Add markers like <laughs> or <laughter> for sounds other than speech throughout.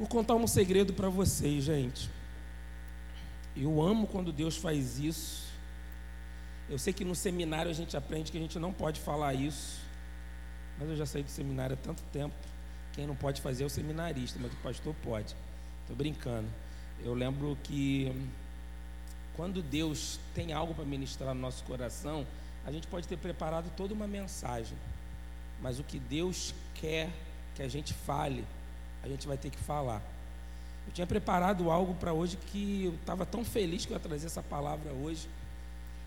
Vou contar um segredo para vocês, gente. Eu amo quando Deus faz isso. Eu sei que no seminário a gente aprende que a gente não pode falar isso, mas eu já saí do seminário há tanto tempo. Quem não pode fazer é o seminarista, mas o pastor pode. Estou brincando. Eu lembro que quando Deus tem algo para ministrar no nosso coração, a gente pode ter preparado toda uma mensagem, mas o que Deus quer que a gente fale, a gente vai ter que falar. Eu tinha preparado algo para hoje que eu estava tão feliz que eu ia trazer essa palavra hoje.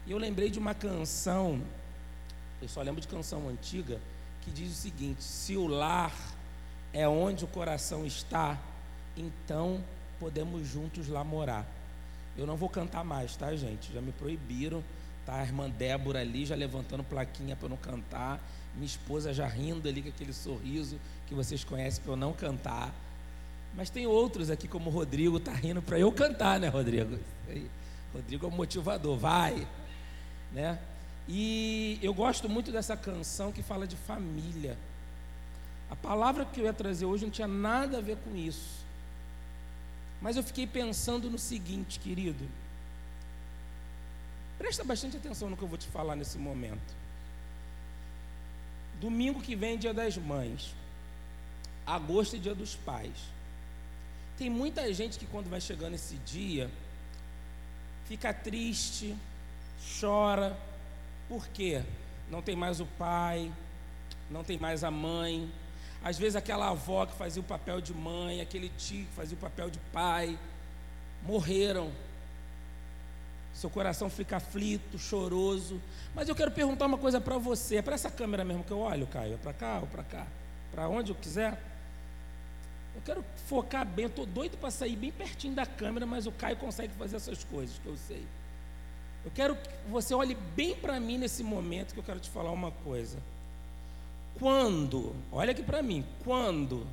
E eu lembrei de uma canção, eu só lembro de canção antiga, que diz o seguinte: Se o lar é onde o coração está, então podemos juntos lá morar. Eu não vou cantar mais, tá, gente? Já me proibiram. Tá a irmã Débora ali já levantando plaquinha para não cantar. Minha esposa já rindo ali com aquele sorriso que vocês conhecem para eu não cantar. Mas tem outros aqui, como o Rodrigo, tá rindo para eu cantar, né, Rodrigo? Rodrigo é o motivador, vai. Né? E eu gosto muito dessa canção que fala de família. A palavra que eu ia trazer hoje não tinha nada a ver com isso. Mas eu fiquei pensando no seguinte, querido. Presta bastante atenção no que eu vou te falar nesse momento. Domingo que vem é dia das mães. Agosto é dia dos pais. Tem muita gente que quando vai chegando esse dia fica triste, chora, por quê? Não tem mais o pai, não tem mais a mãe. Às vezes aquela avó que fazia o papel de mãe, aquele tio que fazia o papel de pai, morreram. Seu coração fica aflito, choroso. Mas eu quero perguntar uma coisa para você. É para essa câmera mesmo que eu olho, Caio? É para cá ou para cá? Para onde eu quiser? Eu quero focar bem. Estou doido para sair bem pertinho da câmera, mas o Caio consegue fazer essas coisas que eu sei. Eu quero que você olhe bem para mim nesse momento que eu quero te falar uma coisa. Quando, olha aqui para mim, quando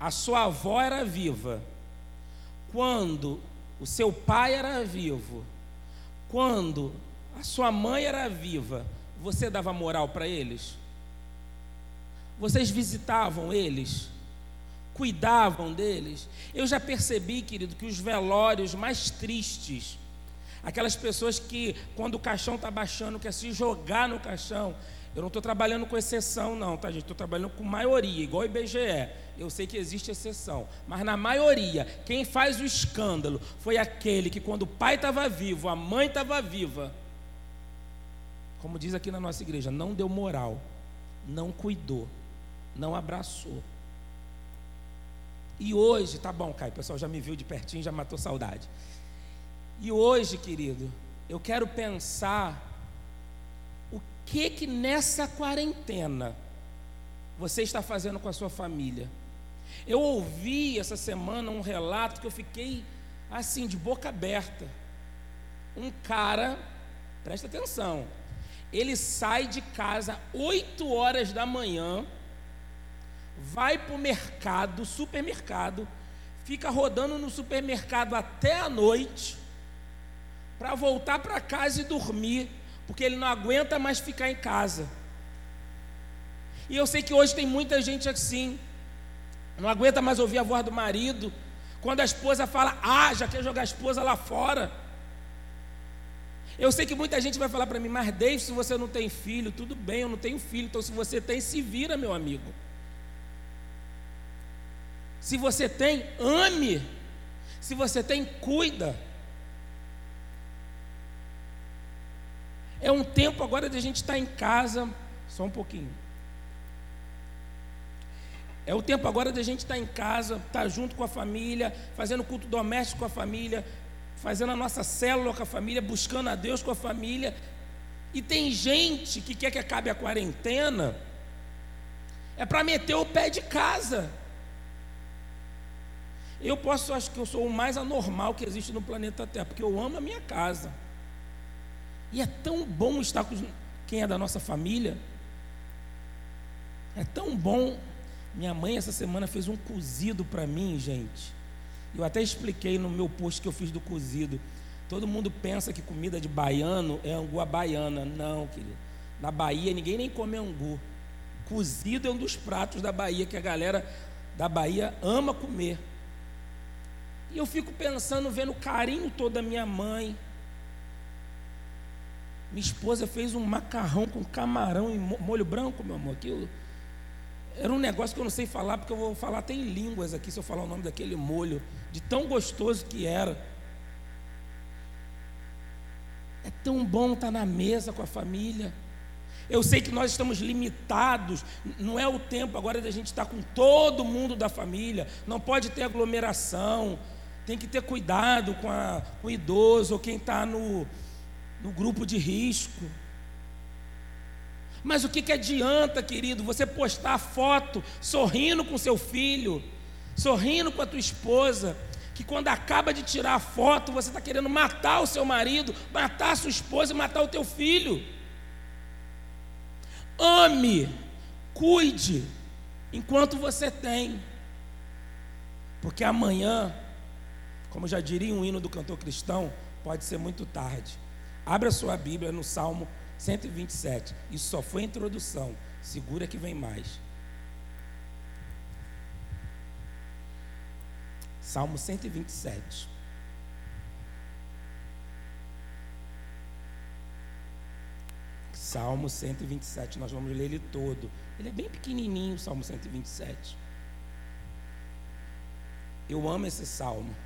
a sua avó era viva, quando o seu pai era vivo, quando a sua mãe era viva, você dava moral para eles? Vocês visitavam eles? Cuidavam deles? Eu já percebi, querido, que os velórios mais tristes Aquelas pessoas que, quando o caixão está baixando, quer se jogar no caixão. Eu não estou trabalhando com exceção, não, tá, gente? Estou trabalhando com maioria, igual IBGE. Eu sei que existe exceção, mas na maioria, quem faz o escândalo foi aquele que, quando o pai estava vivo, a mãe estava viva, como diz aqui na nossa igreja, não deu moral, não cuidou, não abraçou. E hoje, tá bom, Caio, pessoal já me viu de pertinho, já matou saudade. E hoje, querido, eu quero pensar que que nessa quarentena você está fazendo com a sua família. Eu ouvi essa semana um relato que eu fiquei assim de boca aberta. Um cara, presta atenção, ele sai de casa 8 horas da manhã, vai para o mercado, supermercado, fica rodando no supermercado até a noite para voltar para casa e dormir, porque ele não aguenta mais ficar em casa. E eu sei que hoje tem muita gente assim, não aguenta mais ouvir a voz do marido. Quando a esposa fala, ah, já quer jogar a esposa lá fora. Eu sei que muita gente vai falar para mim, mas Dave, se você não tem filho, tudo bem, eu não tenho filho, então se você tem, se vira, meu amigo. Se você tem, ame. Se você tem, cuida. É um tempo agora de a gente estar tá em casa, só um pouquinho. É o tempo agora de a gente estar tá em casa, estar tá junto com a família, fazendo culto doméstico com a família, fazendo a nossa célula com a família, buscando a Deus com a família. E tem gente que quer que acabe a quarentena, é para meter o pé de casa. Eu posso, acho que eu sou o mais anormal que existe no planeta Terra, porque eu amo a minha casa. E é tão bom estar com quem é da nossa família. É tão bom. Minha mãe essa semana fez um cozido para mim, gente. Eu até expliquei no meu post que eu fiz do cozido. Todo mundo pensa que comida de baiano é angu baiana. Não, querido. Na Bahia ninguém nem come angu. Cozido é um dos pratos da Bahia que a galera da Bahia ama comer. E eu fico pensando, vendo o carinho todo da minha mãe. Minha esposa fez um macarrão com camarão e molho branco, meu amor. Aquilo era um negócio que eu não sei falar, porque eu vou falar até em línguas aqui se eu falar o nome daquele molho, de tão gostoso que era. É tão bom estar na mesa com a família. Eu sei que nós estamos limitados, não é o tempo agora da gente estar com todo mundo da família, não pode ter aglomeração, tem que ter cuidado com, a, com o idoso ou quem está no, no grupo de risco. Mas o que, que adianta, querido, você postar foto sorrindo com seu filho, sorrindo com a tua esposa, que quando acaba de tirar a foto, você está querendo matar o seu marido, matar a sua esposa e matar o teu filho. Ame, cuide, enquanto você tem, porque amanhã, como já diria um hino do cantor cristão, pode ser muito tarde. Abra sua Bíblia no Salmo 127. Isso só foi introdução. Segura que vem mais. Salmo 127. Salmo 127, nós vamos ler ele todo. Ele é bem pequenininho, o Salmo 127. Eu amo esse salmo.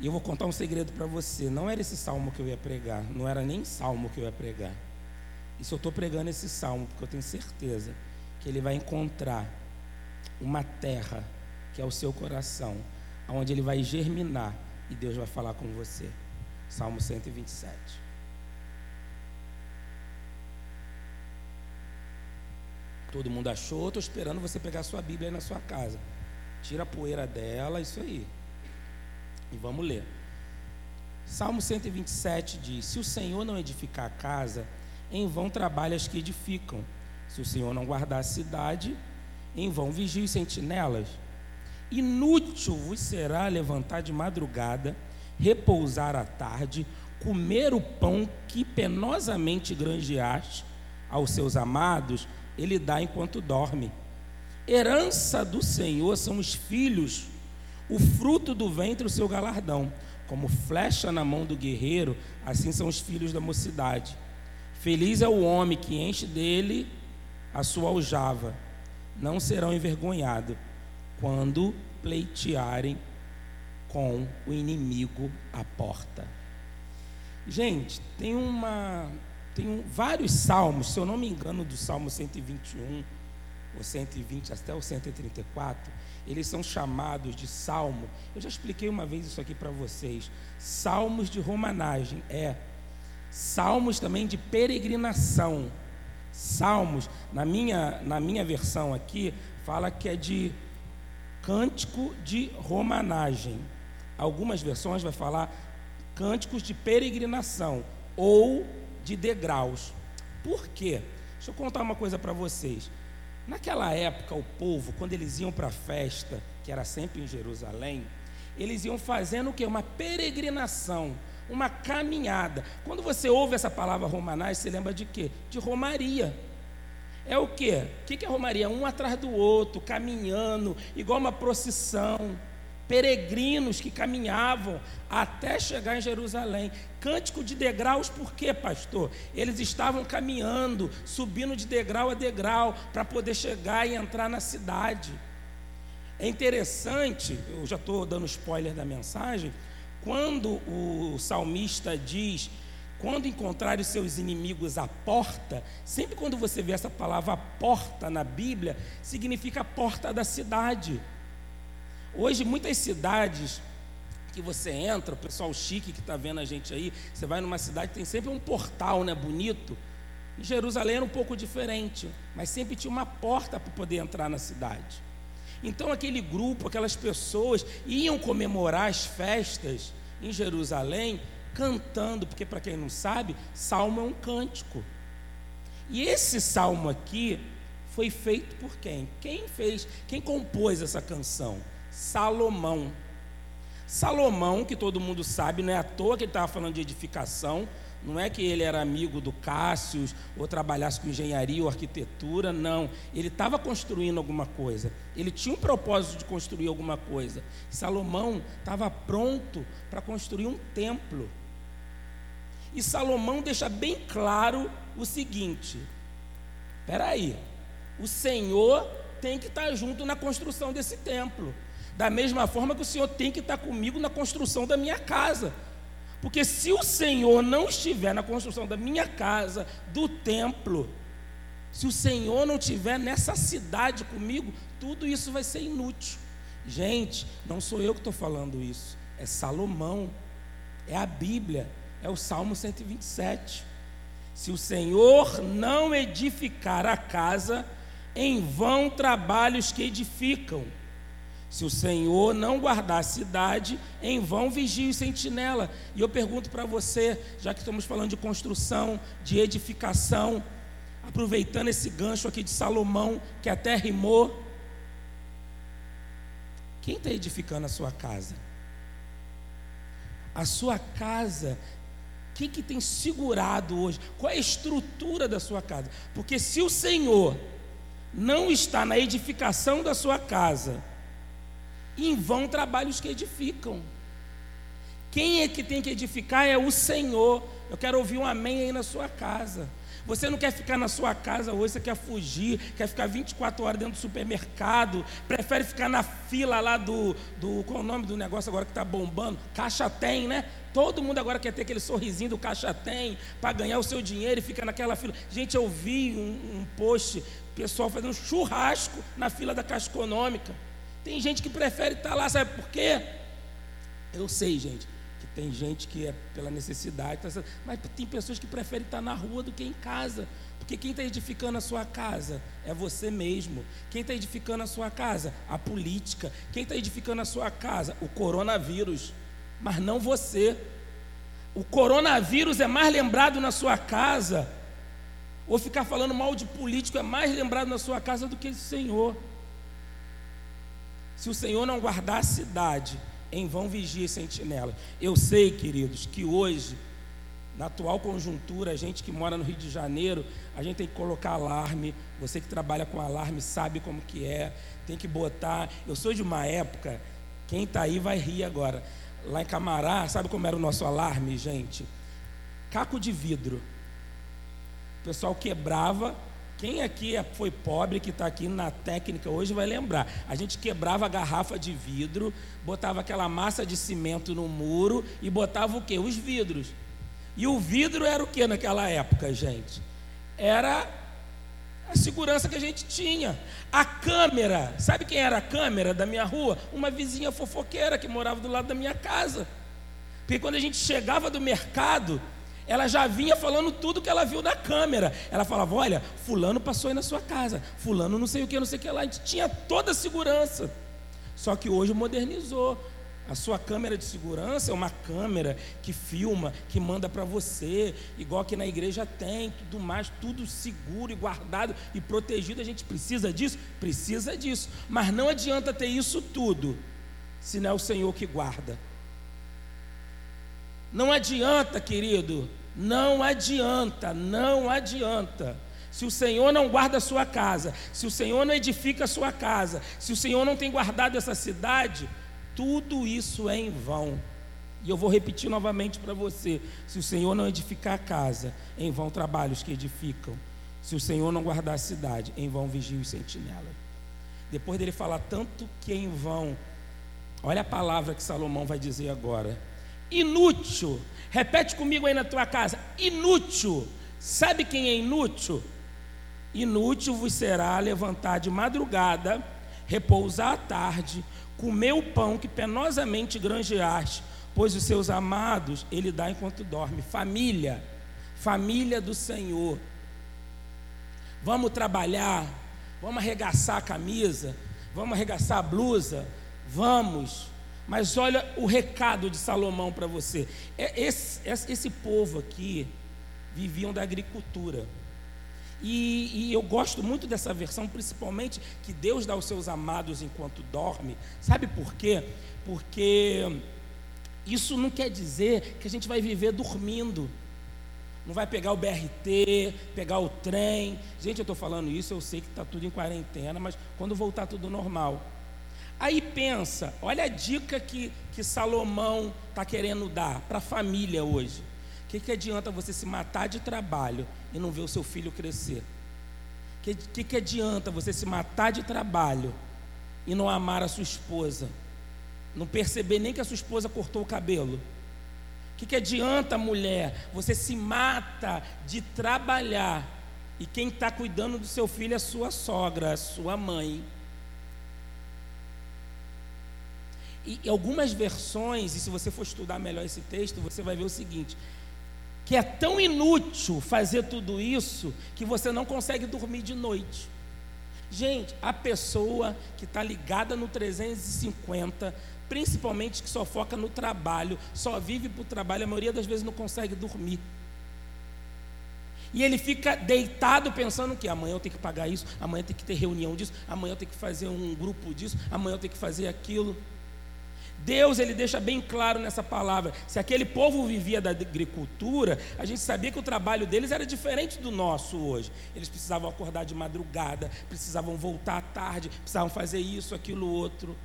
E eu vou contar um segredo para você. Não era esse salmo que eu ia pregar, não era nem salmo que eu ia pregar. Isso eu estou pregando esse salmo porque eu tenho certeza que ele vai encontrar uma terra que é o seu coração, onde ele vai germinar e Deus vai falar com você. Salmo 127. Todo mundo achou, estou esperando você pegar sua Bíblia aí na sua casa. Tira a poeira dela, isso aí. E vamos ler. Salmo 127 diz: Se o Senhor não edificar a casa, em vão trabalham as que edificam. Se o Senhor não guardar a cidade, em vão vigiam os sentinelas. Inútil vos será levantar de madrugada, repousar à tarde, comer o pão que penosamente granjeaste aos seus amados, ele dá enquanto dorme. Herança do Senhor são os filhos o fruto do ventre, o seu galardão. Como flecha na mão do guerreiro, assim são os filhos da mocidade. Feliz é o homem que enche dele a sua aljava. Não serão envergonhados quando pleitearem com o inimigo à porta. Gente, tem uma tem um, vários salmos, se eu não me engano, do Salmo 121 o 120 até o 134, eles são chamados de salmo. Eu já expliquei uma vez isso aqui para vocês. Salmos de romanagem é salmos também de peregrinação. Salmos, na minha, na minha versão aqui, fala que é de cântico de romanagem. Algumas versões vai falar cânticos de peregrinação ou de degraus. Por quê? Deixa eu contar uma coisa para vocês. Naquela época, o povo, quando eles iam para a festa, que era sempre em Jerusalém, eles iam fazendo o que? Uma peregrinação, uma caminhada. Quando você ouve essa palavra romanais, você lembra de quê? De romaria. É o quê? O que é romaria? Um atrás do outro, caminhando, igual uma procissão peregrinos que caminhavam até chegar em Jerusalém. Cântico de degraus, por quê, pastor? Eles estavam caminhando, subindo de degrau a degrau, para poder chegar e entrar na cidade. É interessante, eu já estou dando spoiler da mensagem, quando o salmista diz: quando encontrar os seus inimigos à porta, sempre quando você vê essa palavra porta na Bíblia, significa a porta da cidade. Hoje, muitas cidades que você entra, o pessoal chique que está vendo a gente aí, você vai numa cidade tem sempre um portal, né, bonito. Em Jerusalém era um pouco diferente, mas sempre tinha uma porta para poder entrar na cidade. Então aquele grupo, aquelas pessoas iam comemorar as festas em Jerusalém cantando, porque para quem não sabe, salmo é um cântico. E esse salmo aqui foi feito por quem? Quem fez? Quem compôs essa canção? Salomão. Salomão, que todo mundo sabe, não é à toa que ele estava falando de edificação. Não é que ele era amigo do Cássio ou trabalhasse com engenharia ou arquitetura, não. Ele estava construindo alguma coisa. Ele tinha um propósito de construir alguma coisa. Salomão estava pronto para construir um templo. E Salomão deixa bem claro o seguinte: espera aí, o Senhor tem que estar junto na construção desse templo. Da mesma forma que o Senhor tem que estar comigo na construção da minha casa. Porque se o Senhor não estiver na construção da minha casa, do templo, se o Senhor não estiver nessa cidade comigo, tudo isso vai ser inútil. Gente, não sou eu que estou falando isso, é Salomão, é a Bíblia, é o Salmo 127. Se o Senhor não edificar a casa, em vão trabalhos que edificam. Se o Senhor não guardar a cidade, em vão vigia e sentinela. E eu pergunto para você, já que estamos falando de construção, de edificação, aproveitando esse gancho aqui de Salomão, que até rimou, quem está edificando a sua casa? A sua casa, quem que tem segurado hoje? Qual é a estrutura da sua casa? Porque se o Senhor não está na edificação da sua casa, em vão trabalhos que edificam. Quem é que tem que edificar é o Senhor. Eu quero ouvir um amém aí na sua casa. Você não quer ficar na sua casa hoje, você quer fugir, quer ficar 24 horas dentro do supermercado, prefere ficar na fila lá do. do qual é o nome do negócio agora que está bombando? Caixa tem, né? Todo mundo agora quer ter aquele sorrisinho do Caixa Tem para ganhar o seu dinheiro e fica naquela fila. Gente, eu vi um, um post, pessoal fazendo churrasco na fila da Caixa Econômica. Tem gente que prefere estar tá lá, sabe por quê? Eu sei, gente, que tem gente que é pela necessidade, tá mas tem pessoas que preferem estar tá na rua do que em casa. Porque quem está edificando a sua casa é você mesmo. Quem está edificando a sua casa? A política. Quem está edificando a sua casa? O coronavírus. Mas não você. O coronavírus é mais lembrado na sua casa. Ou ficar falando mal de político é mais lembrado na sua casa do que o Senhor. Se o Senhor não guardar a cidade, em vão vigia e sentinela. Eu sei, queridos, que hoje, na atual conjuntura, a gente que mora no Rio de Janeiro, a gente tem que colocar alarme. Você que trabalha com alarme sabe como que é. Tem que botar. Eu sou de uma época, quem está aí vai rir agora. Lá em Camará, sabe como era o nosso alarme, gente? Caco de vidro. O pessoal quebrava quem aqui é, foi pobre, que está aqui na técnica hoje, vai lembrar. A gente quebrava a garrafa de vidro, botava aquela massa de cimento no muro e botava o quê? Os vidros. E o vidro era o que naquela época, gente? Era a segurança que a gente tinha. A câmera, sabe quem era a câmera da minha rua? Uma vizinha fofoqueira que morava do lado da minha casa. Porque quando a gente chegava do mercado, ela já vinha falando tudo que ela viu na câmera. Ela falava: Olha, Fulano passou aí na sua casa, Fulano não sei o que, não sei o que lá. A gente tinha toda a segurança. Só que hoje modernizou. A sua câmera de segurança é uma câmera que filma, que manda para você, igual que na igreja tem, tudo mais, tudo seguro e guardado e protegido. A gente precisa disso? Precisa disso. Mas não adianta ter isso tudo, se não é o Senhor que guarda. Não adianta, querido, não adianta, não adianta. Se o Senhor não guarda a sua casa, se o Senhor não edifica a sua casa, se o Senhor não tem guardado essa cidade, tudo isso é em vão. E eu vou repetir novamente para você: se o Senhor não edificar a casa, em vão trabalhos que edificam. Se o Senhor não guardar a cidade, em vão vigia e sentinela. Depois dele falar tanto que é em vão, olha a palavra que Salomão vai dizer agora: inútil Repete comigo aí na tua casa: inútil. Sabe quem é inútil? Inútil vos será levantar de madrugada, repousar à tarde, comer o pão que penosamente granjeaste, pois os seus amados ele dá enquanto dorme. Família, família do Senhor. Vamos trabalhar, vamos arregaçar a camisa, vamos arregaçar a blusa, vamos mas olha o recado de Salomão para você. É, esse, esse, povo aqui viviam da agricultura. E, e, eu gosto muito dessa versão, principalmente que Deus dá aos seus amados enquanto dorme. Sabe por quê? Porque isso não quer dizer que a gente vai viver dormindo. não vai pegar o BRT, pegar o trem. Gente, eu estou falando isso, eu sei que está tudo em quarentena, mas quando voltar tudo normal. Aí pensa, olha a dica que, que Salomão está querendo dar para a família hoje. O que, que adianta você se matar de trabalho e não ver o seu filho crescer? O que, que, que adianta você se matar de trabalho e não amar a sua esposa? Não perceber nem que a sua esposa cortou o cabelo? O que, que adianta, mulher? Você se mata de trabalhar e quem está cuidando do seu filho é sua sogra, sua mãe. E algumas versões, e se você for estudar melhor esse texto, você vai ver o seguinte: que é tão inútil fazer tudo isso que você não consegue dormir de noite. Gente, a pessoa que está ligada no 350, principalmente que só foca no trabalho, só vive para o trabalho, a maioria das vezes não consegue dormir. E ele fica deitado pensando que amanhã eu tenho que pagar isso, amanhã eu tenho que ter reunião disso, amanhã eu tenho que fazer um grupo disso, amanhã eu tenho que fazer aquilo. Deus ele deixa bem claro nessa palavra. Se aquele povo vivia da agricultura, a gente sabia que o trabalho deles era diferente do nosso hoje. Eles precisavam acordar de madrugada, precisavam voltar à tarde, precisavam fazer isso, aquilo, outro.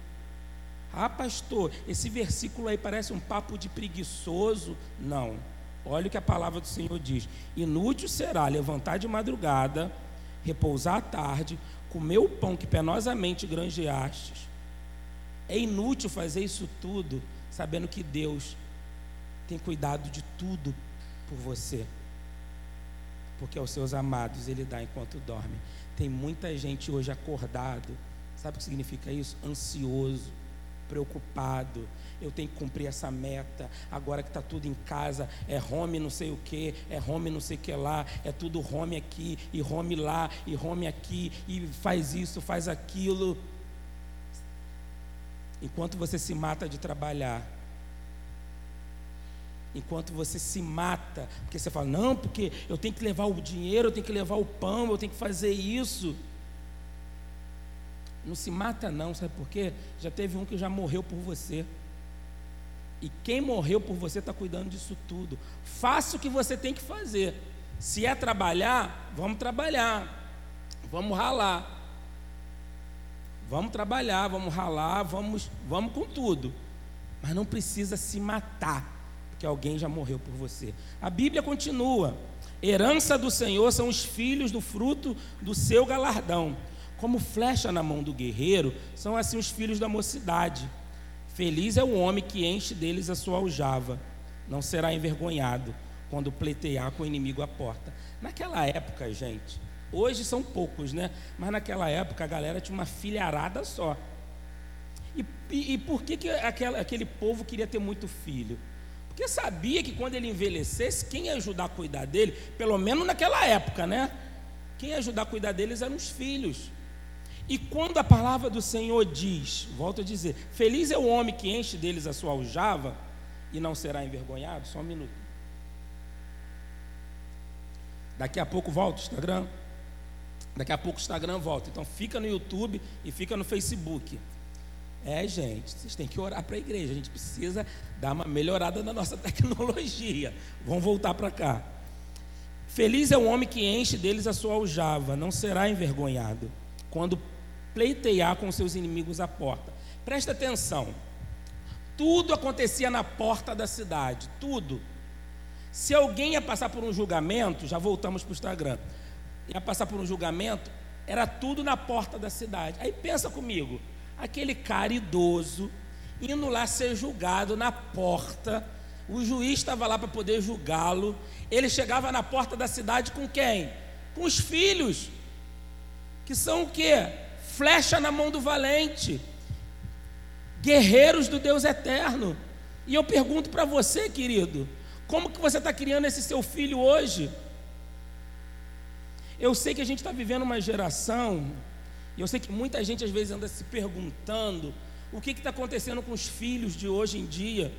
Ah, pastor, esse versículo aí parece um papo de preguiçoso. Não. Olha o que a palavra do Senhor diz: Inútil será levantar de madrugada, repousar à tarde, comer o pão que penosamente granjeastes é inútil fazer isso tudo sabendo que Deus tem cuidado de tudo por você. Porque aos seus amados ele dá enquanto dorme. Tem muita gente hoje acordado. Sabe o que significa isso? Ansioso, preocupado. Eu tenho que cumprir essa meta. Agora que está tudo em casa, é home não sei o que, é home não sei o que lá, é tudo home aqui, e home lá, e home aqui, e faz isso, faz aquilo enquanto você se mata de trabalhar, enquanto você se mata, porque você fala, não, porque eu tenho que levar o dinheiro, eu tenho que levar o pão, eu tenho que fazer isso. Não se mata, não, sabe por quê? Já teve um que já morreu por você. E quem morreu por você está cuidando disso tudo. Faça o que você tem que fazer. Se é trabalhar, vamos trabalhar. Vamos ralar. Vamos trabalhar, vamos ralar, vamos, vamos com tudo. Mas não precisa se matar, porque alguém já morreu por você. A Bíblia continua: herança do Senhor são os filhos do fruto do seu galardão. Como flecha na mão do guerreiro, são assim os filhos da mocidade. Feliz é o homem que enche deles a sua aljava, não será envergonhado quando pleitear com o inimigo à porta. Naquela época, gente, Hoje são poucos, né? Mas naquela época a galera tinha uma filharada só. E, e, e por que, que aquela, aquele povo queria ter muito filho? Porque sabia que quando ele envelhecesse, quem ia ajudar a cuidar dele, pelo menos naquela época, né? Quem ia ajudar a cuidar deles eram os filhos. E quando a palavra do Senhor diz, volto a dizer, feliz é o homem que enche deles a sua aljava e não será envergonhado, só um minuto. Daqui a pouco volta o Instagram. Daqui a pouco o Instagram volta. Então fica no YouTube e fica no Facebook. É, gente, vocês têm que orar para a igreja. A gente precisa dar uma melhorada na nossa <laughs> tecnologia. Vamos voltar para cá. Feliz é o homem que enche deles a sua aljava, não será envergonhado quando pleitear com seus inimigos à porta. Presta atenção. Tudo acontecia na porta da cidade, tudo. Se alguém ia passar por um julgamento, já voltamos para o Instagram ia passar por um julgamento, era tudo na porta da cidade. Aí pensa comigo, aquele cara idoso indo lá ser julgado na porta, o juiz estava lá para poder julgá-lo. Ele chegava na porta da cidade com quem? Com os filhos, que são o quê? Flecha na mão do valente, guerreiros do Deus eterno. E eu pergunto para você, querido, como que você está criando esse seu filho hoje? Eu sei que a gente está vivendo uma geração, e eu sei que muita gente às vezes anda se perguntando o que está acontecendo com os filhos de hoje em dia.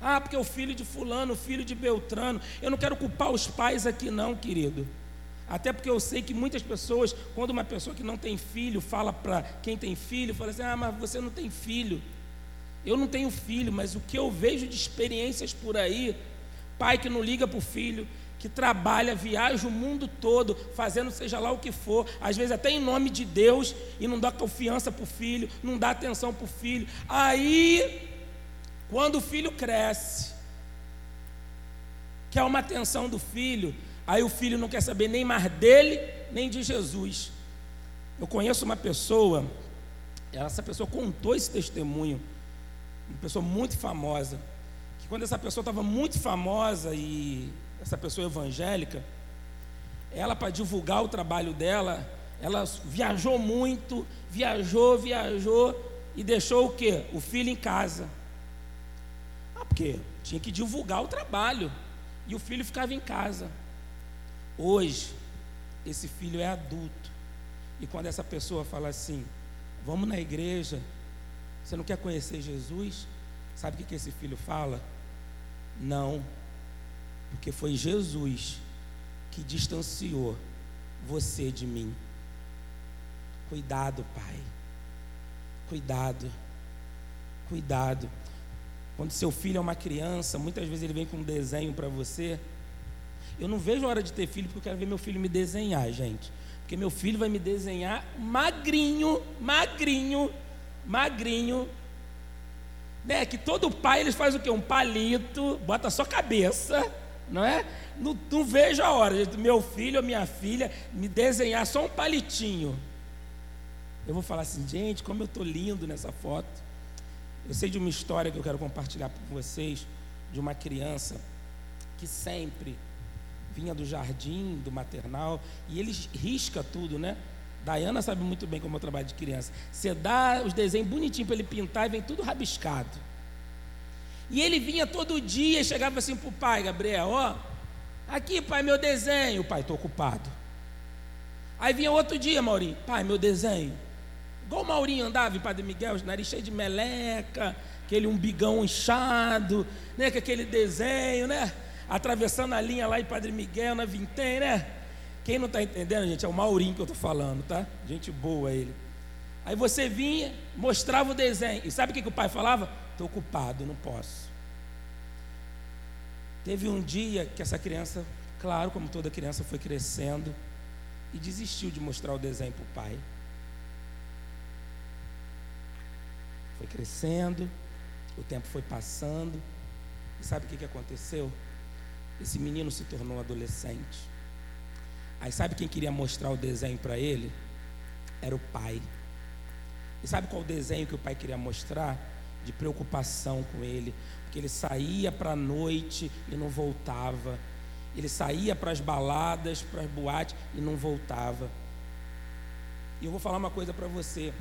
Ah, porque o filho de fulano, o filho de Beltrano. Eu não quero culpar os pais aqui, não, querido. Até porque eu sei que muitas pessoas, quando uma pessoa que não tem filho fala para quem tem filho, fala assim: ah, mas você não tem filho. Eu não tenho filho, mas o que eu vejo de experiências por aí, pai que não liga para o filho, que trabalha, viaja o mundo todo, fazendo seja lá o que for, às vezes até em nome de Deus, e não dá confiança para o filho, não dá atenção para o filho. Aí, quando o filho cresce, quer uma atenção do filho, aí o filho não quer saber nem mais dele, nem de Jesus. Eu conheço uma pessoa, essa pessoa contou esse testemunho, uma pessoa muito famosa, que quando essa pessoa estava muito famosa e essa pessoa evangélica, ela para divulgar o trabalho dela, ela viajou muito, viajou, viajou e deixou o quê? O filho em casa. Ah, porque tinha que divulgar o trabalho e o filho ficava em casa. Hoje, esse filho é adulto. E quando essa pessoa fala assim: "Vamos na igreja, você não quer conhecer Jesus?" Sabe o que, esse filho fala? Não, porque foi Jesus que distanciou você de mim. Cuidado, pai. Cuidado. Cuidado. Quando seu filho é uma criança, muitas vezes ele vem com um desenho para você. Eu não vejo a hora de ter filho porque eu quero ver meu filho me desenhar, gente. Porque meu filho vai me desenhar magrinho, magrinho, magrinho. Né? Que todo pai eles faz o quê? Um palito, bota só cabeça não é? Não, não vejo a hora do meu filho ou minha filha me desenhar só um palitinho. Eu vou falar assim, gente, como eu estou lindo nessa foto. Eu sei de uma história que eu quero compartilhar com vocês, de uma criança que sempre vinha do jardim, do maternal, e ele risca tudo, né? Dayana sabe muito bem como eu trabalho de criança. Você dá os desenhos bonitinhos para ele pintar e vem tudo rabiscado. E ele vinha todo dia e chegava assim para o pai, Gabriel, ó, aqui pai, meu desenho. Pai, estou ocupado. Aí vinha outro dia, Maurinho, pai, meu desenho. Igual o Maurinho andava em Padre Miguel, nariz cheio de meleca, aquele umbigão inchado, né, com aquele desenho, né? Atravessando a linha lá em Padre Miguel, na Vintém, né? Quem não está entendendo, gente, é o Maurinho que eu estou falando, tá? Gente boa ele. Aí você vinha, mostrava o desenho. E sabe o que, que o pai falava? Estou ocupado, não posso. Teve um dia que essa criança, claro, como toda criança, foi crescendo e desistiu de mostrar o desenho para o pai. Foi crescendo, o tempo foi passando, e sabe o que, que aconteceu? Esse menino se tornou adolescente. Aí sabe quem queria mostrar o desenho para ele? Era o pai. E sabe qual o desenho que o pai queria mostrar? De preocupação com ele, porque ele saía para a noite e não voltava. Ele saía para as baladas, para as boates e não voltava. E eu vou falar uma coisa para você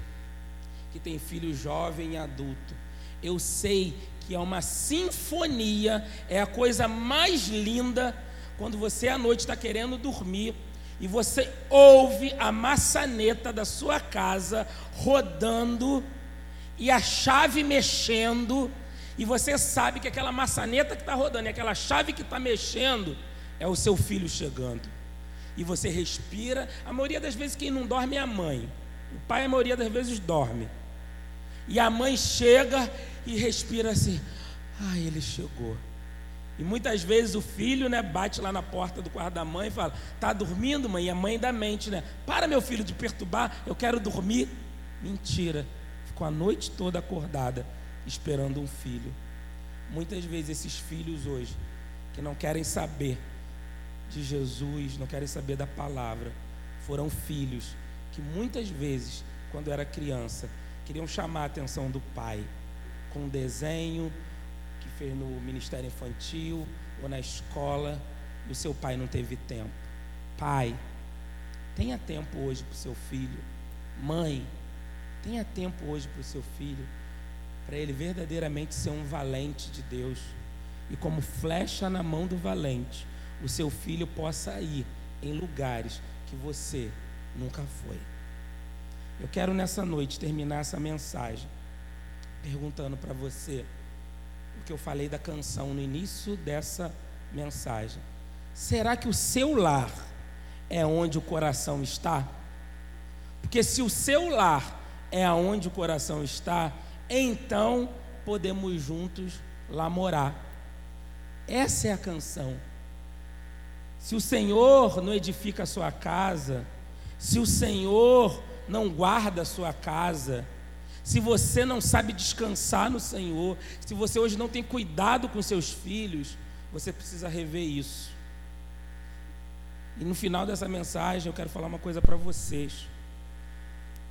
que tem filho jovem e adulto. Eu sei que é uma sinfonia, é a coisa mais linda quando você à noite está querendo dormir e você ouve a maçaneta da sua casa rodando e a chave mexendo, e você sabe que aquela maçaneta que está rodando e aquela chave que está mexendo é o seu filho chegando. E você respira. A maioria das vezes quem não dorme é a mãe. O pai, a maioria das vezes, dorme. E a mãe chega e respira assim: ai, ele chegou. E muitas vezes o filho, né, bate lá na porta do quarto da mãe e fala: "Tá dormindo, mãe?" E a mãe da mente, né? "Para, meu filho, de perturbar, eu quero dormir." Mentira ficou a noite toda acordada esperando um filho. Muitas vezes esses filhos hoje, que não querem saber de Jesus, não querem saber da palavra, foram filhos que muitas vezes, quando era criança, queriam chamar a atenção do pai com um desenho que fez no ministério infantil ou na escola, e o seu pai não teve tempo. Pai, tenha tempo hoje para o seu filho. Mãe, Tenha tempo hoje para o seu filho, para ele verdadeiramente ser um valente de Deus. E como flecha na mão do valente, o seu filho possa ir em lugares que você nunca foi. Eu quero nessa noite terminar essa mensagem perguntando para você o que eu falei da canção no início dessa mensagem. Será que o seu lar é onde o coração está? Porque se o seu lar é aonde o coração está, então podemos juntos lá morar. Essa é a canção. Se o Senhor não edifica a sua casa, se o Senhor não guarda a sua casa, se você não sabe descansar no Senhor, se você hoje não tem cuidado com seus filhos, você precisa rever isso. E no final dessa mensagem eu quero falar uma coisa para vocês.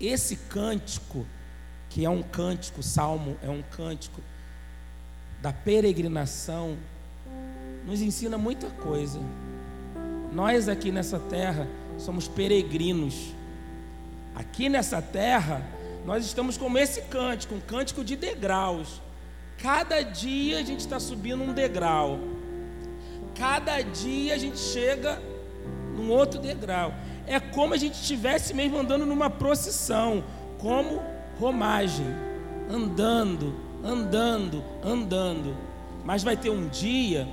Esse cântico, que é um cântico, salmo é um cântico da peregrinação, nos ensina muita coisa. Nós aqui nessa terra somos peregrinos. Aqui nessa terra, nós estamos como esse cântico, um cântico de degraus. Cada dia a gente está subindo um degrau. Cada dia a gente chega num outro degrau. É como a gente estivesse mesmo andando numa procissão, como romagem, andando, andando, andando. Mas vai ter um dia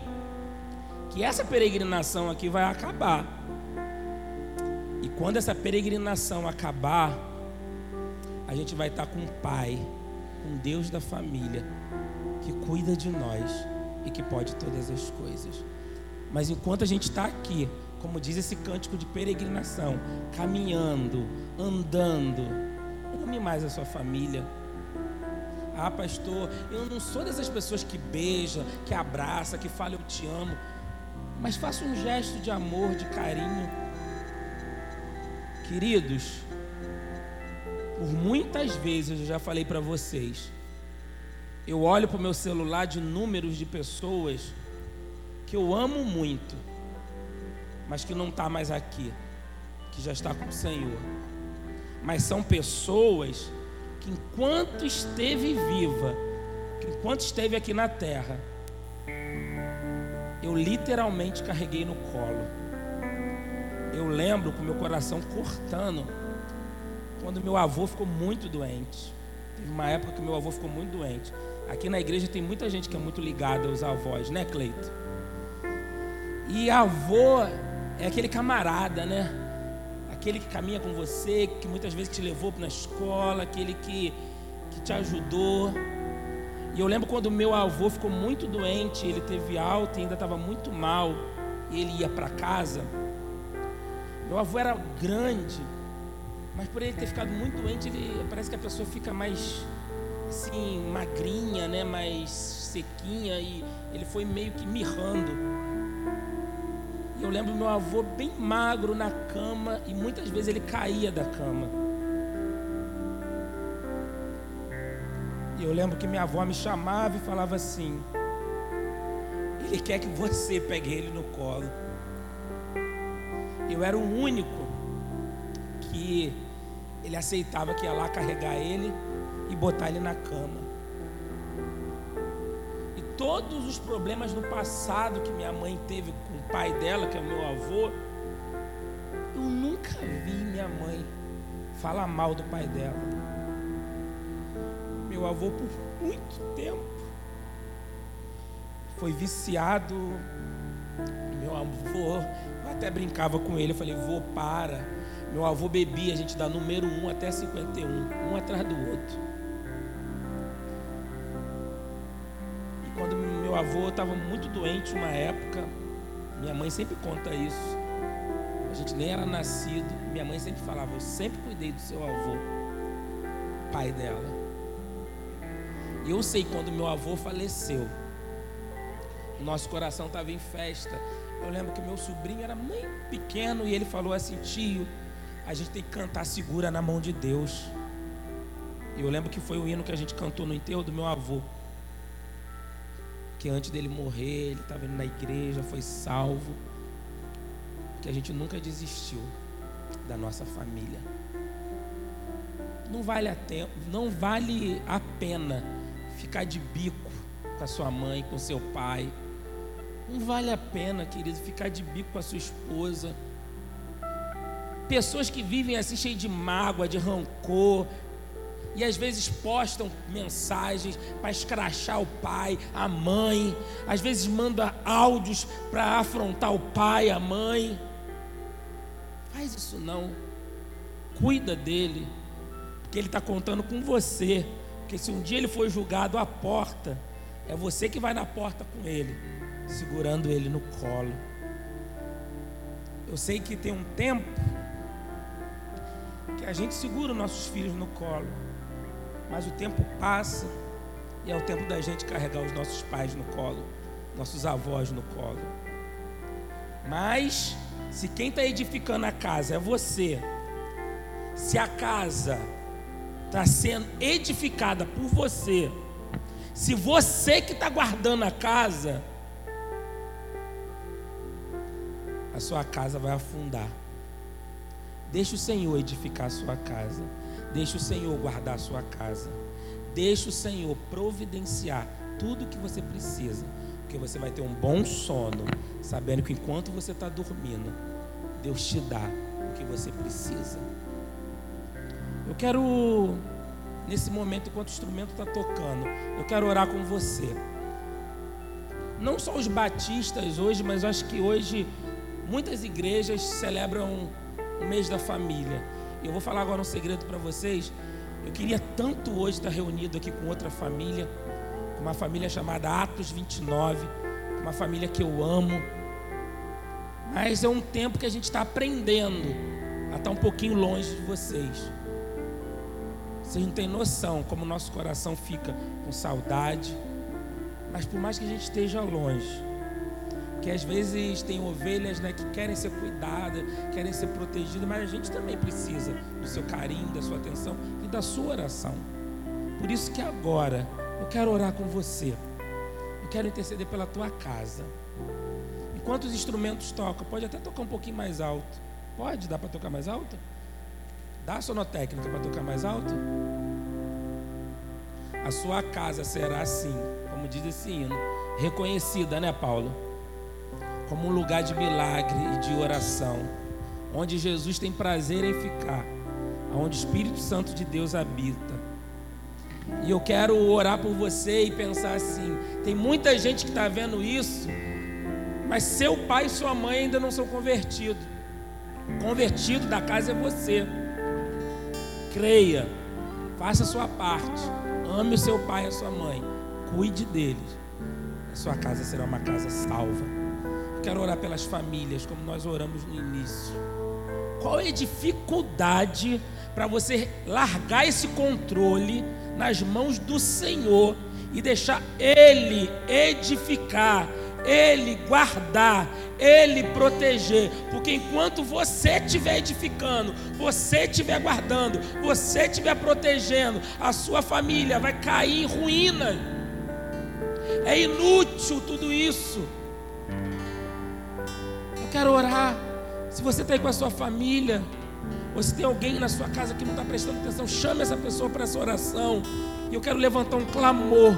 que essa peregrinação aqui vai acabar. E quando essa peregrinação acabar, a gente vai estar com um Pai, um Deus da família, que cuida de nós e que pode todas as coisas. Mas enquanto a gente está aqui, como diz esse cântico de peregrinação, caminhando, andando, ame mais a sua família. Ah, pastor, eu não sou dessas pessoas que beija, que abraça, que fala eu te amo. Mas faça um gesto de amor, de carinho. Queridos, por muitas vezes eu já falei para vocês, eu olho para o meu celular de números de pessoas que eu amo muito, mas que não está mais aqui, que já está com o Senhor. Mas são pessoas que enquanto esteve viva, que enquanto esteve aqui na terra, eu literalmente carreguei no colo. Eu lembro com meu coração cortando quando meu avô ficou muito doente. Teve uma época que meu avô ficou muito doente. Aqui na igreja tem muita gente que é muito ligada aos avós, né, Cleito? E avô é aquele camarada, né? Aquele que caminha com você, que muitas vezes te levou para a escola, aquele que, que te ajudou. E eu lembro quando meu avô ficou muito doente, ele teve alta e ainda estava muito mal, e ele ia para casa. Meu avô era grande, mas por ele ter ficado muito doente, ele, parece que a pessoa fica mais assim, magrinha, né? mais sequinha, e ele foi meio que mirrando. E eu lembro meu avô bem magro na cama, e muitas vezes ele caía da cama. E eu lembro que minha avó me chamava e falava assim: Ele quer que você pegue ele no colo. Eu era o único que ele aceitava que ia lá carregar ele e botar ele na cama. Todos os problemas no passado que minha mãe teve com o pai dela, que é o meu avô, eu nunca vi minha mãe falar mal do pai dela meu avô por muito tempo. Foi viciado. Meu avô, eu até brincava com ele, eu falei, vô, para. Meu avô bebia, a gente dá número 1 até 51, um atrás do outro. Meu avô estava muito doente uma época, minha mãe sempre conta isso. A gente nem era nascido, minha mãe sempre falava, eu sempre cuidei do seu avô, pai dela. Eu sei quando meu avô faleceu, nosso coração estava em festa. Eu lembro que meu sobrinho era muito pequeno e ele falou assim: tio, a gente tem que cantar segura na mão de Deus. E eu lembro que foi o hino que a gente cantou no enterro do meu avô. Que antes dele morrer, ele estava indo na igreja, foi salvo. Que a gente nunca desistiu da nossa família. Não vale a, tempo, não vale a pena ficar de bico com a sua mãe, com seu pai. Não vale a pena, querido, ficar de bico com a sua esposa. Pessoas que vivem assim cheias de mágoa, de rancor, e às vezes postam mensagens para escrachar o pai, a mãe, às vezes manda áudios para afrontar o pai, a mãe. Faz isso não. Cuida dele, porque ele está contando com você. Porque se um dia ele for julgado à porta, é você que vai na porta com ele, segurando ele no colo. Eu sei que tem um tempo que a gente segura os nossos filhos no colo, mas o tempo passa e é o tempo da gente carregar os nossos pais no colo, nossos avós no colo. Mas se quem está edificando a casa é você, se a casa está sendo edificada por você, se você que está guardando a casa, a sua casa vai afundar. Deixe o Senhor edificar a sua casa. Deixe o Senhor guardar a sua casa. Deixe o Senhor providenciar tudo o que você precisa. Porque você vai ter um bom sono, sabendo que enquanto você está dormindo, Deus te dá o que você precisa. Eu quero, nesse momento, enquanto o instrumento está tocando, eu quero orar com você. Não só os batistas hoje, mas acho que hoje muitas igrejas celebram o mês da família. Eu vou falar agora um segredo para vocês. Eu queria tanto hoje estar reunido aqui com outra família, com uma família chamada Atos 29, uma família que eu amo. Mas é um tempo que a gente está aprendendo a estar um pouquinho longe de vocês. Vocês não têm noção como o nosso coração fica com saudade. Mas por mais que a gente esteja longe, que às vezes tem ovelhas né, que querem ser cuidadas, querem ser protegidas, mas a gente também precisa do seu carinho, da sua atenção e da sua oração. Por isso que agora eu quero orar com você. Eu quero interceder pela tua casa. Enquanto os instrumentos tocam, pode até tocar um pouquinho mais alto. Pode? Dá para tocar mais alto? Dá a sonotécnica para tocar mais alto? A sua casa será assim, como diz esse hino, reconhecida, né, Paulo? Como um lugar de milagre e de oração, onde Jesus tem prazer em ficar, onde o Espírito Santo de Deus habita. E eu quero orar por você e pensar assim: tem muita gente que está vendo isso, mas seu pai e sua mãe ainda não são convertidos. Convertido da casa é você. Creia, faça a sua parte, ame o seu pai e a sua mãe, cuide deles. A sua casa será uma casa salva quero orar pelas famílias, como nós oramos no início. Qual é a dificuldade para você largar esse controle nas mãos do Senhor e deixar Ele edificar, Ele guardar, Ele proteger? Porque enquanto você estiver edificando, você estiver guardando, você estiver protegendo, a sua família vai cair em ruína. É inútil tudo isso quero orar. Se você está aí com a sua família, ou se tem alguém na sua casa que não está prestando atenção, chame essa pessoa para essa oração. E eu quero levantar um clamor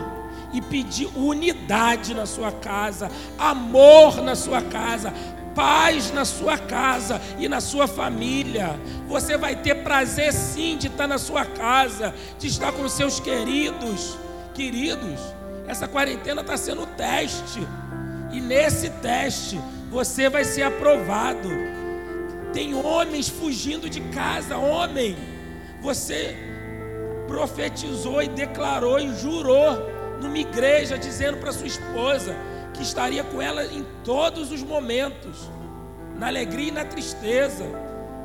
e pedir unidade na sua casa, amor na sua casa, paz na sua casa e na sua família. Você vai ter prazer sim de estar na sua casa, de estar com os seus queridos. Queridos, essa quarentena está sendo teste. E nesse teste, você vai ser aprovado. Tem homens fugindo de casa, homem. Você profetizou e declarou e jurou numa igreja dizendo para sua esposa que estaria com ela em todos os momentos, na alegria e na tristeza,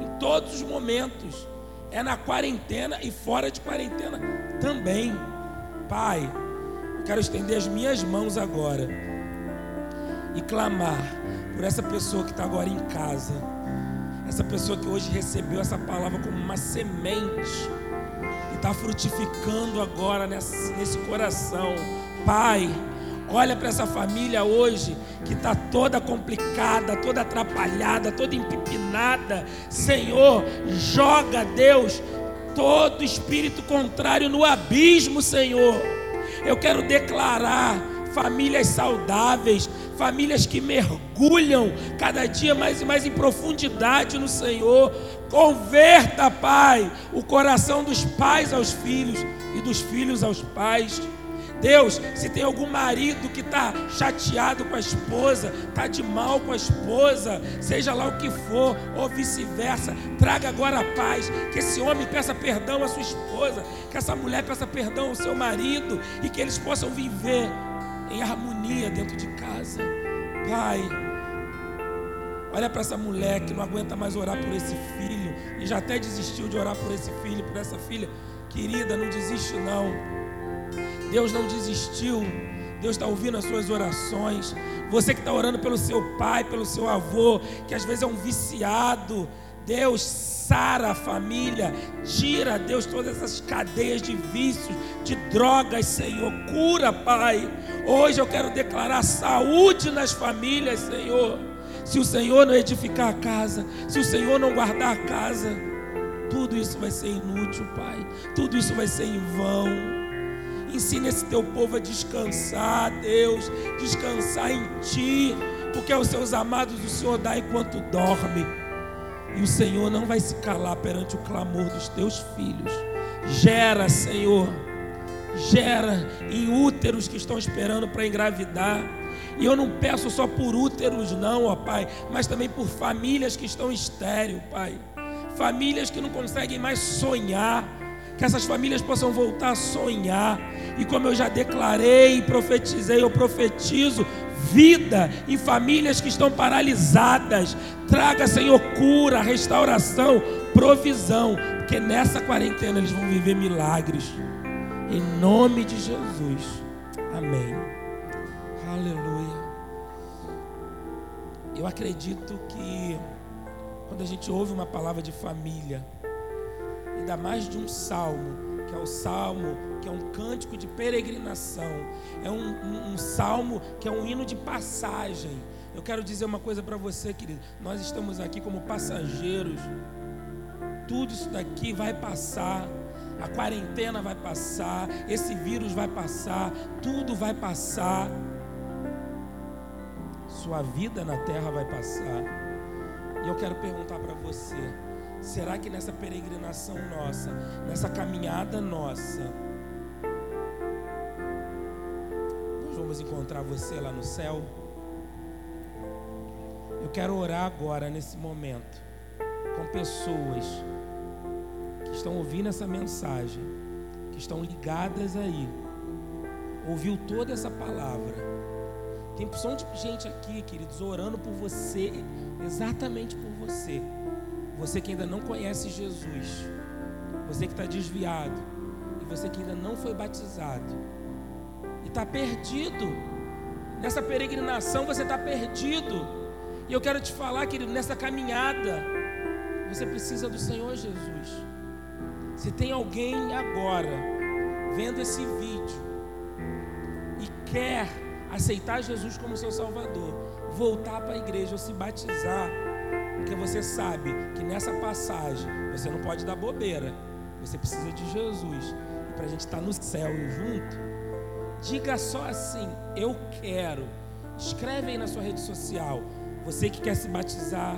em todos os momentos. É na quarentena e fora de quarentena também. Pai, eu quero estender as minhas mãos agora e clamar por essa pessoa que está agora em casa, essa pessoa que hoje recebeu essa palavra como uma semente e está frutificando agora nesse, nesse coração. Pai, olha para essa família hoje que está toda complicada, toda atrapalhada, toda empipinada. Senhor, joga, Deus, todo espírito contrário no abismo, Senhor. Eu quero declarar famílias saudáveis, famílias que mergulham cada dia mais e mais em profundidade no Senhor. Converta, Pai, o coração dos pais aos filhos e dos filhos aos pais. Deus, se tem algum marido que está chateado com a esposa, está de mal com a esposa, seja lá o que for, ou vice-versa, traga agora a paz. Que esse homem peça perdão à sua esposa, que essa mulher peça perdão ao seu marido e que eles possam viver em harmonia dentro de casa. Pai, Olha para essa mulher que não aguenta mais orar por esse filho e já até desistiu de orar por esse filho, por essa filha. Querida, não desiste não. Deus não desistiu. Deus está ouvindo as suas orações. Você que está orando pelo seu pai, pelo seu avô, que às vezes é um viciado. Deus sara a família, tira, Deus, todas essas cadeias de vícios, de drogas, Senhor. Cura, Pai. Hoje eu quero declarar saúde nas famílias, Senhor. Se o Senhor não edificar a casa, se o Senhor não guardar a casa, tudo isso vai ser inútil, Pai. Tudo isso vai ser em vão. Ensina esse teu povo a descansar, Deus, descansar em Ti, porque aos seus amados o Senhor dá enquanto dorme. E o Senhor não vai se calar perante o clamor dos teus filhos. Gera, Senhor, gera em úteros que estão esperando para engravidar. E eu não peço só por úteros, não, ó Pai, mas também por famílias que estão estéril, Pai. Famílias que não conseguem mais sonhar. Que essas famílias possam voltar a sonhar. E como eu já declarei profetizei, eu profetizo vida em famílias que estão paralisadas. Traga, Senhor, cura, restauração, provisão, porque nessa quarentena eles vão viver milagres. Em nome de Jesus. Amém. Aleluia. Eu acredito que quando a gente ouve uma palavra de família, ainda mais de um salmo, que é o salmo, que é um cântico de peregrinação, é um, um, um salmo que é um hino de passagem. Eu quero dizer uma coisa para você, querido. Nós estamos aqui como passageiros. Tudo isso daqui vai passar. A quarentena vai passar. Esse vírus vai passar. Tudo vai passar. Sua vida na terra vai passar. E eu quero perguntar para você: Será que nessa peregrinação nossa, nessa caminhada nossa, nós vamos encontrar você lá no céu? Eu quero orar agora, nesse momento, com pessoas que estão ouvindo essa mensagem, que estão ligadas aí, ouviu toda essa palavra. Tem opção de gente aqui, queridos, orando por você, exatamente por você. Você que ainda não conhece Jesus, você que está desviado, e você que ainda não foi batizado, e está perdido, nessa peregrinação você está perdido, e eu quero te falar, querido, nessa caminhada, você precisa do Senhor Jesus. Se tem alguém agora vendo esse vídeo e quer aceitar Jesus como seu Salvador, voltar para a igreja ou se batizar, porque você sabe que nessa passagem você não pode dar bobeira. Você precisa de Jesus. E para a gente estar tá no céu junto, diga só assim: Eu quero. Escreve aí na sua rede social. Você que quer se batizar,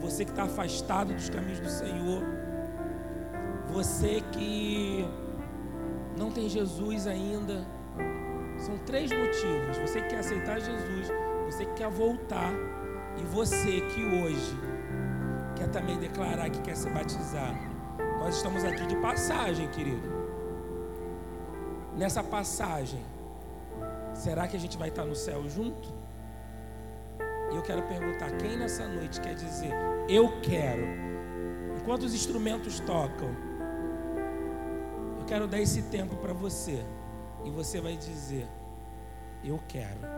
você que está afastado dos caminhos do Senhor, você que não tem Jesus ainda. São três motivos. Você que quer aceitar Jesus, você que quer voltar, e você que hoje também declarar que quer se batizar, nós estamos aqui de passagem, querido. Nessa passagem, será que a gente vai estar no céu junto? E eu quero perguntar: quem nessa noite quer dizer, eu quero? Enquanto os instrumentos tocam, eu quero dar esse tempo para você. E você vai dizer, eu quero.